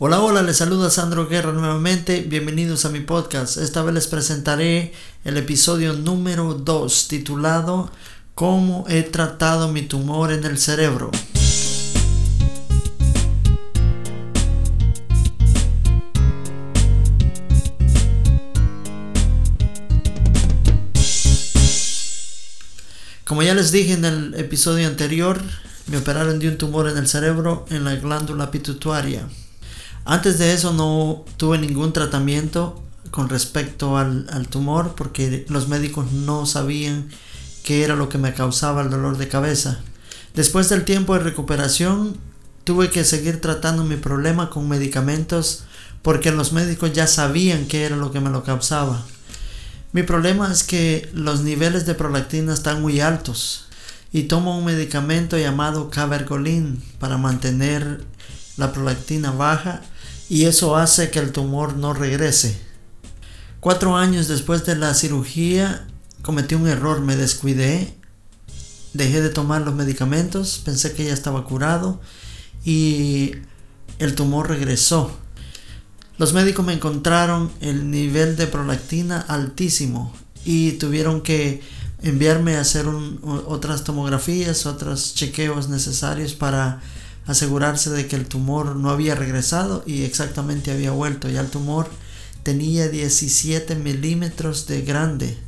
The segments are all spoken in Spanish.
Hola, hola, les saluda Sandro Guerra nuevamente. Bienvenidos a mi podcast. Esta vez les presentaré el episodio número 2 titulado Cómo he tratado mi tumor en el cerebro. Como ya les dije en el episodio anterior, me operaron de un tumor en el cerebro en la glándula pituitaria. Antes de eso no tuve ningún tratamiento con respecto al, tumor porque los médicos no sabían qué era lo que me causaba el dolor de cabeza. Después del tiempo de recuperación tuve que seguir tratando mi problema con medicamentos porque los médicos ya sabían qué era lo que me lo causaba. Mi problema es que los niveles de prolactina están muy altos y tomo un medicamento llamado Cabergolin para mantener la prolactina baja y eso hace que el tumor no regrese. Cuatro años después de la cirugía cometí un error, me descuidé, dejé de tomar los medicamentos, pensé que ya estaba curado y el tumor regresó. Los médicos me encontraron el nivel de prolactina altísimo y tuvieron que enviarme a hacer otras tomografías, otros chequeos necesarios para asegurarse de que el tumor no había regresado y exactamente había vuelto. Ya el tumor tenía 17 milímetros de grande.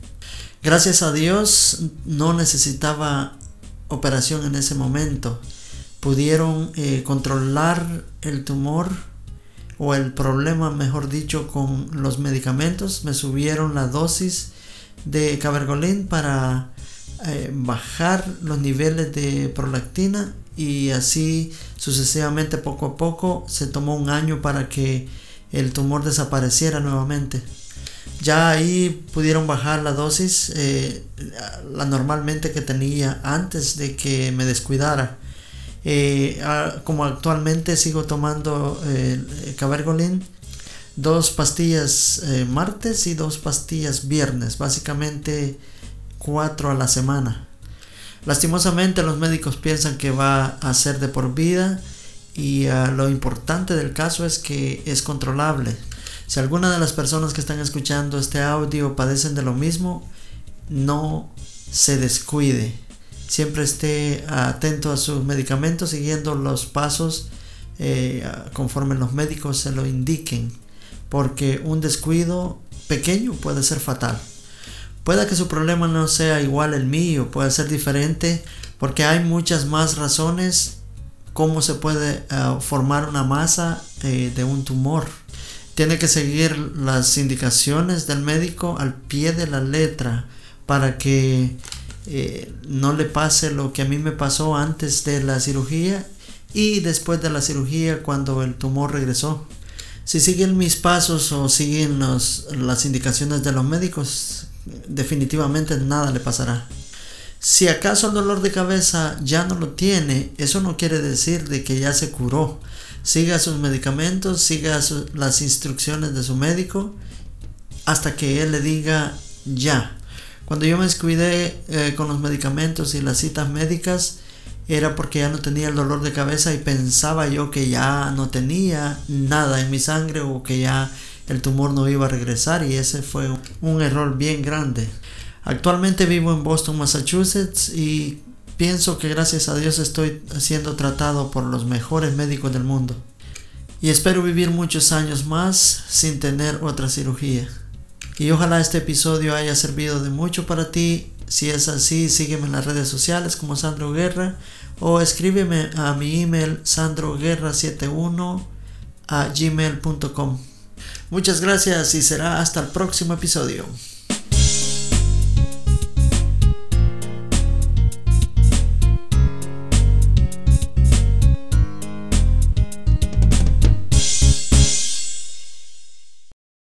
Gracias a Dios no necesitaba operación en ese momento. Pudieron eh, controlar el tumor o el problema, mejor dicho, con los medicamentos. Me subieron la dosis de cabergolín para eh, bajar los niveles de prolactina y así sucesivamente poco a poco se tomó un año para que el tumor desapareciera nuevamente. Ya ahí pudieron bajar la dosis, eh, la normalmente que tenía antes de que me descuidara. Eh, como actualmente sigo tomando el cabergolin, dos pastillas eh, martes y dos pastillas viernes, básicamente cuatro a la semana. Lastimosamente los médicos piensan que va a ser de por vida y ah, lo importante del caso es que es controlable. Si alguna de las personas que están escuchando este audio padecen de lo mismo, no se descuide. Siempre esté atento a sus medicamentos siguiendo los pasos eh, conforme los médicos se lo indiquen. Porque un descuido pequeño puede ser fatal. Puede que su problema no sea igual el mío, puede ser diferente porque hay muchas más razones cómo se puede eh, formar una masa eh, de un tumor. Tiene que seguir las indicaciones del médico al pie de la letra para que eh, no le pase lo que a mí me pasó antes de la cirugía y después de la cirugía cuando el tumor regresó. Si siguen mis pasos o siguen las indicaciones de los médicos, definitivamente nada le pasará. Si acaso el dolor de cabeza ya no lo tiene, eso no quiere decir de que ya se curó. Siga sus medicamentos, siga las instrucciones de su médico hasta que él le diga ya. Cuando yo me descuidé eh, con los medicamentos y las citas médicas, era porque ya no tenía el dolor de cabeza y pensaba yo que ya no tenía nada en mi sangre o que ya el tumor no iba a regresar y ese fue un error bien grande. Actualmente vivo en Boston, Massachusetts y pienso que gracias a Dios estoy siendo tratado por los mejores médicos del mundo. Y espero vivir muchos años más sin tener otra cirugía. Y ojalá este episodio haya servido de mucho para ti. Si es así, sígueme en las redes sociales como Sandro Guerra o escríbeme a mi email sandroguerra71 a gmail.com. Muchas gracias y será hasta el próximo episodio.